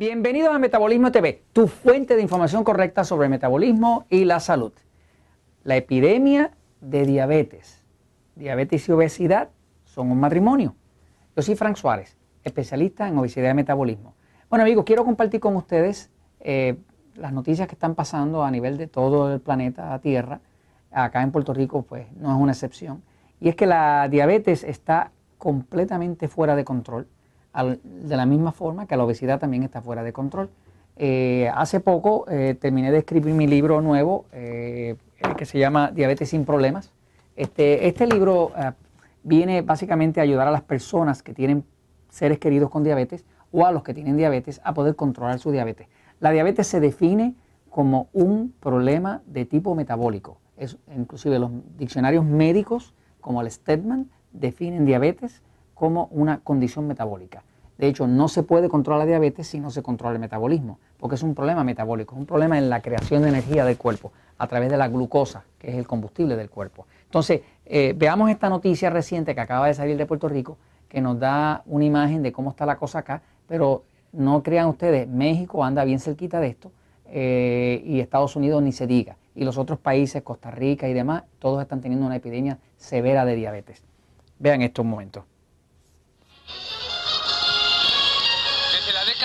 Bienvenidos a Metabolismo TV, tu fuente de información correcta sobre metabolismo y la salud. La epidemia de diabetes, diabetes y obesidad son un matrimonio. Yo soy Frank Suárez, especialista en obesidad y metabolismo. Bueno amigos, quiero compartir con ustedes eh, las noticias que están pasando a nivel de todo el planeta Tierra. Acá en Puerto Rico pues no es una excepción. Y es que la diabetes está completamente fuera de control de la misma forma que la obesidad también está fuera de control. Eh, hace poco eh, terminé de escribir mi libro nuevo eh, que se llama Diabetes sin Problemas. Este, este libro viene básicamente a ayudar a las personas que tienen seres queridos con diabetes o a los que tienen diabetes a poder controlar su diabetes. La diabetes se define como un problema de tipo metabólico. Es, inclusive los diccionarios médicos como el Stedman definen diabetes como una condición metabólica. De hecho, no se puede controlar la diabetes si no se controla el metabolismo, porque es un problema metabólico, es un problema en la creación de energía del cuerpo a través de la glucosa, que es el combustible del cuerpo. Entonces, eh, veamos esta noticia reciente que acaba de salir de Puerto Rico, que nos da una imagen de cómo está la cosa acá, pero no crean ustedes, México anda bien cerquita de esto eh, y Estados Unidos ni se diga. Y los otros países, Costa Rica y demás, todos están teniendo una epidemia severa de diabetes. Vean estos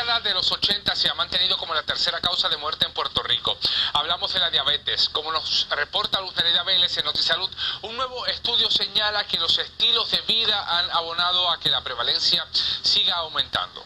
momentos. de los 80 se ha mantenido como la tercera causa de muerte en Puerto Rico. Hablamos de la diabetes. Como nos reporta Luz Nereida Vélez en Notisalud, un nuevo estudio señala que los estilos de vida han abonado a que la prevalencia siga aumentando.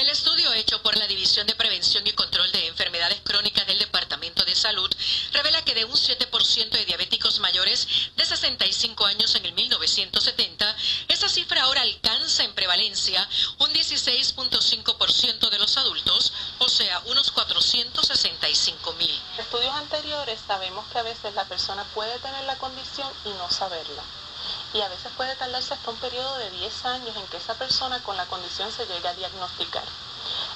El estudio hecho por la División de Prevención y Control de Enfermedades Crónicas del Departamento de Salud revela que de un 7% de diabéticos mayores de 65 años en el 1970, esa cifra ahora alcanza en prevalencia un 16.5% de los adultos, o sea, unos 465 mil. Estudios anteriores sabemos que a veces la persona puede tener la condición y no saberla y a veces puede tardarse hasta un periodo de 10 años en que esa persona con la condición se llegue a diagnosticar.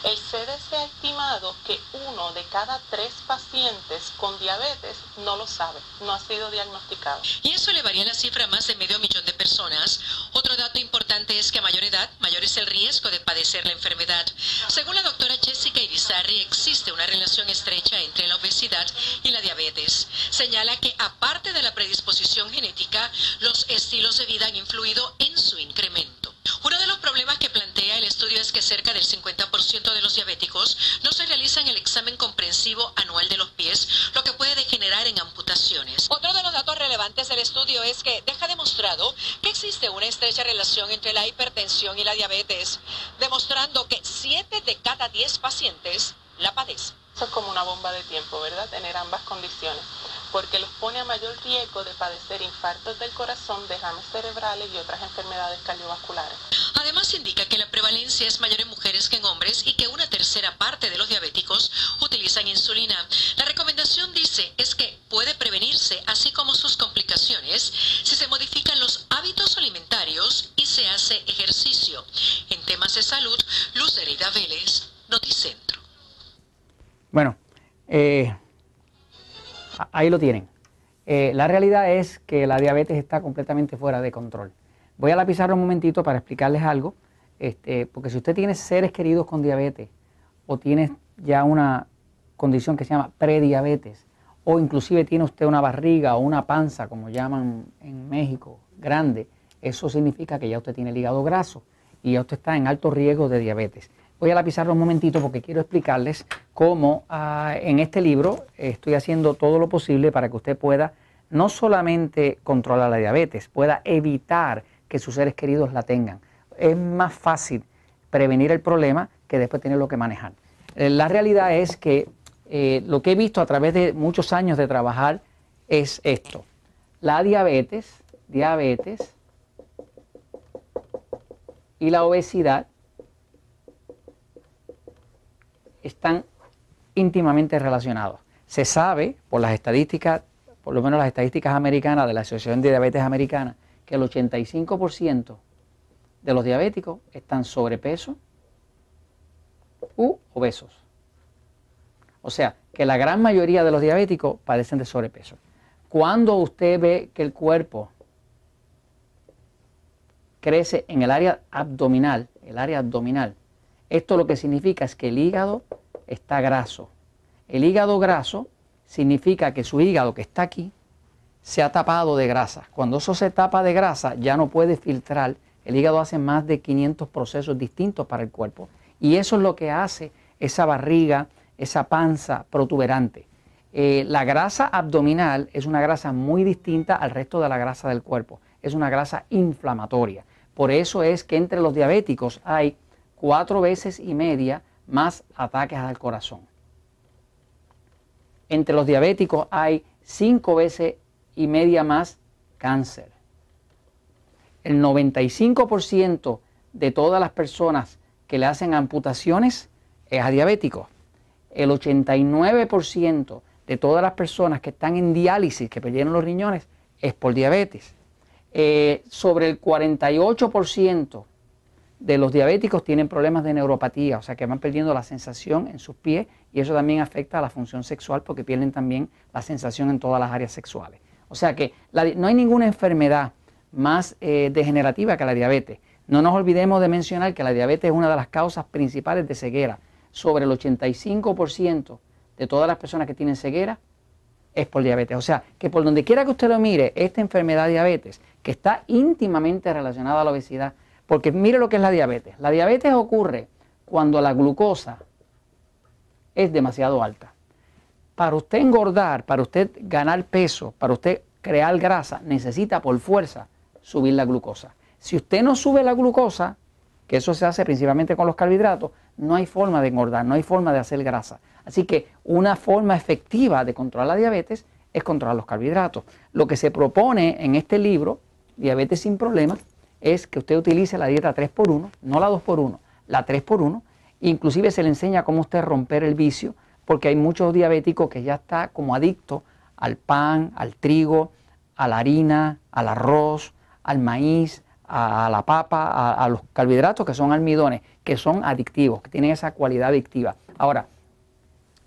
El CDC ha estimado que uno de cada tres pacientes con diabetes no lo sabe, no ha sido diagnosticado. Y eso elevaría la cifra a más de medio millón de personas. Otro dato importante es que a mayor edad, mayor es el riesgo de padecer la enfermedad. Según la doctora Jessica Irizarry, existe una relación estrecha entre la obesidad y la diabetes. Señala que aparte de la predisposición genética, los estilos de vida han influido su incremento. Uno de los problemas que plantea el estudio es que cerca del 50% de los diabéticos no se realizan el examen comprensivo anual de los pies, lo que puede degenerar en amputaciones. Otro de los datos relevantes del estudio es que deja demostrado que existe una estrecha relación entre la hipertensión y la diabetes, demostrando que 7 de cada 10 pacientes la padecen. Eso es como una bomba de tiempo, ¿verdad? Tener ambas condiciones porque los pone a mayor riesgo de padecer infartos del corazón, derrames cerebrales y otras enfermedades cardiovasculares. Además indica que la prevalencia es mayor en mujeres que en hombres y que una tercera parte de los diabéticos utilizan insulina. La recomendación dice es que puede prevenirse, así como sus complicaciones, si se modifican los hábitos alimentarios y se hace ejercicio. En temas de salud, Luz Vélez, Noticentro. Bueno, eh, ahí lo tienen. Eh, la realidad es que la diabetes está completamente fuera de control. Voy a la un momentito para explicarles algo, este, porque si usted tiene seres queridos con diabetes o tiene ya una condición que se llama prediabetes, o inclusive tiene usted una barriga o una panza, como llaman en México, grande, eso significa que ya usted tiene el hígado graso y ya usted está en alto riesgo de diabetes. Voy a la pizarra un momentito porque quiero explicarles cómo ah, en este libro estoy haciendo todo lo posible para que usted pueda no solamente controlar la diabetes, pueda evitar que sus seres queridos la tengan. Es más fácil prevenir el problema que después tenerlo que manejar. Eh, la realidad es que eh, lo que he visto a través de muchos años de trabajar es esto. La diabetes, diabetes y la obesidad están íntimamente relacionados. Se sabe por las estadísticas, por lo menos las estadísticas americanas de la Asociación de Diabetes Americana, que el 85% de los diabéticos están sobrepeso u obesos. O sea, que la gran mayoría de los diabéticos padecen de sobrepeso. Cuando usted ve que el cuerpo crece en el área abdominal, el área abdominal, Esto lo que significa es que el hígado está graso. El hígado graso significa que su hígado que está aquí se ha tapado de grasa. Cuando eso se tapa de grasa ya no puede filtrar. El hígado hace más de 500 procesos distintos para el cuerpo. Y eso es lo que hace esa barriga, esa panza protuberante. Eh, la grasa abdominal es una grasa muy distinta al resto de la grasa del cuerpo. Es una grasa inflamatoria. Por eso es que entre los diabéticos hay cuatro veces y media más ataques al corazón. Entre los diabéticos hay cinco veces y media más cáncer. El 95% de todas las personas que le hacen amputaciones es a diabéticos. El 89% de todas las personas que están en diálisis, que perdieron los riñones, es por diabetes. Eh, sobre el 48% de los diabéticos tienen problemas de neuropatía, o sea que van perdiendo la sensación en sus pies y eso también afecta a la función sexual porque pierden también la sensación en todas las áreas sexuales. O sea que no hay ninguna enfermedad más eh, degenerativa que la diabetes. No nos olvidemos de mencionar que la diabetes es una de las causas principales de ceguera. Sobre el 85% de todas las personas que tienen ceguera es por diabetes. O sea, que por donde quiera que usted lo mire, esta enfermedad diabetes, que está íntimamente relacionada a la obesidad, porque mire lo que es la diabetes. La diabetes ocurre cuando la glucosa es demasiado alta. Para usted engordar, para usted ganar peso, para usted crear grasa, necesita por fuerza subir la glucosa. Si usted no sube la glucosa, que eso se hace principalmente con los carbohidratos, no hay forma de engordar, no hay forma de hacer grasa. Así que una forma efectiva de controlar la diabetes es controlar los carbohidratos. Lo que se propone en este libro, Diabetes sin Problemas, es que usted utilice la dieta 3x1, no la 2x1, la 3x1. Inclusive se le enseña cómo usted romper el vicio, porque hay muchos diabéticos que ya están como adictos al pan, al trigo, a la harina, al arroz, al maíz, a, la papa, a, los carbohidratos que son almidones, que son adictivos, que tienen esa cualidad adictiva. Ahora,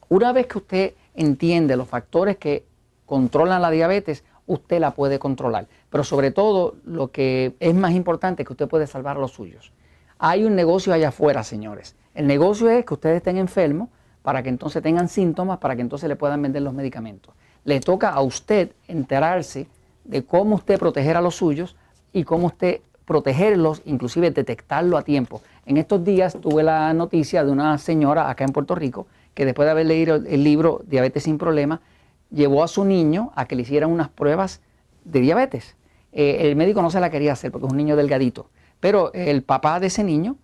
una vez que usted entiende los factores que controlan la diabetes, usted la puede controlar. Pero sobre todo, lo que es más importante es que usted puede salvar a los suyos. Hay un negocio allá afuera, señores. El negocio es que ustedes estén enfermos para que entonces tengan síntomas, para que entonces le puedan vender los medicamentos. Le toca a usted enterarse de cómo usted proteger a los suyos y cómo usted protegerlos, inclusive detectarlo a tiempo. En estos días tuve la noticia de una señora acá en Puerto Rico que después de haber leído el libro Diabetes sin Problema, llevó a su niño a que le hicieran unas pruebas de diabetes. Eh, el médico no se la quería hacer porque es un niño delgadito, pero el papá de ese niño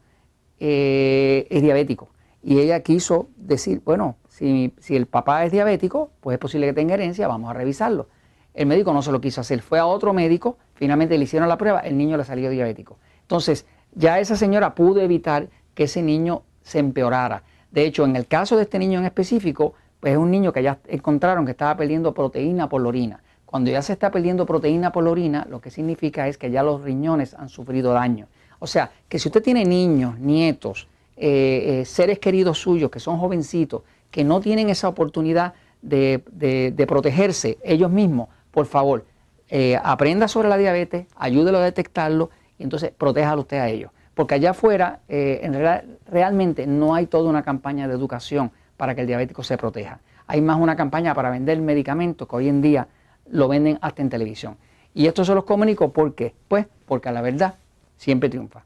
eh, es diabético. Y ella quiso decir, bueno, si, si el papá es diabético, pues es posible que tenga herencia, vamos a revisarlo. El médico no se lo quiso hacer, fue a otro médico, finalmente le hicieron la prueba, el niño le salió diabético. Entonces, ya esa señora pudo evitar que ese niño se empeorara. De hecho, en el caso de este niño en específico, pues es un niño que ya encontraron que estaba perdiendo proteína por la orina. Cuando ya se está perdiendo proteína por la orina, lo que significa es que ya los riñones han sufrido daño. O sea, que si usted tiene niños, nietos, eh, eh, seres queridos suyos que son jovencitos, que no tienen esa oportunidad de, protegerse ellos mismos, por favor, eh, aprenda sobre la diabetes, ayúdelo a detectarlo y entonces protéjalo usted a ellos. Porque allá afuera, eh, en realmente no hay toda una campaña de educación para que el diabético se proteja. Hay más una campaña para vender medicamentos que hoy en día lo venden hasta en televisión. Y esto se los comunico porque, pues, porque la verdad siempre triunfa.